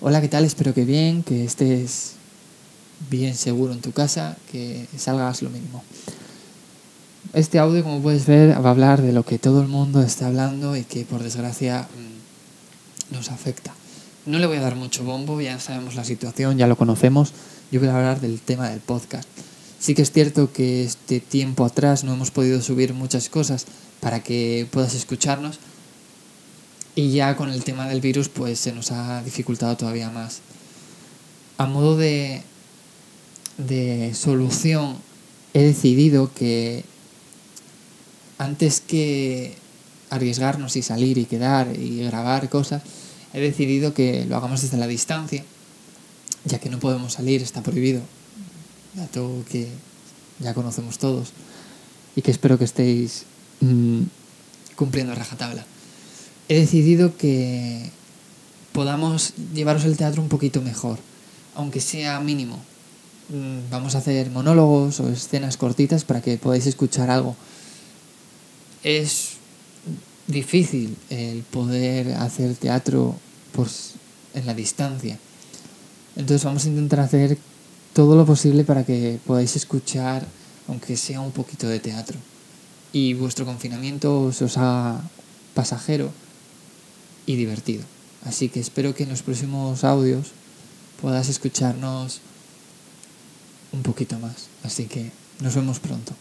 Hola, ¿qué tal? Espero que bien, que estés bien seguro en tu casa, que salgas lo mínimo. Este audio, como puedes ver, va a hablar de lo que todo el mundo está hablando y que por desgracia mm, nos afecta. No le voy a dar mucho bombo, ya sabemos la situación, ya lo conocemos. Yo voy a hablar del tema del podcast. Sí que es cierto que este tiempo atrás no hemos podido subir muchas cosas para que puedas escucharnos, y ya con el tema del virus pues se nos ha dificultado todavía más. A modo de, de solución he decidido que antes que arriesgarnos y salir y quedar y grabar cosas, he decidido que lo hagamos desde la distancia, ya que no podemos salir, está prohibido, dato que ya conocemos todos y que espero que estéis mm, cumpliendo rajatabla he decidido que podamos llevaros el teatro un poquito mejor, aunque sea mínimo. Mm, vamos a hacer monólogos o escenas cortitas para que podáis escuchar algo. Es difícil el poder hacer teatro en la distancia. Entonces vamos a intentar hacer todo lo posible para que podáis escuchar, aunque sea un poquito de teatro. Y vuestro confinamiento os haga pasajero y divertido. Así que espero que en los próximos audios puedas escucharnos un poquito más. Así que nos vemos pronto.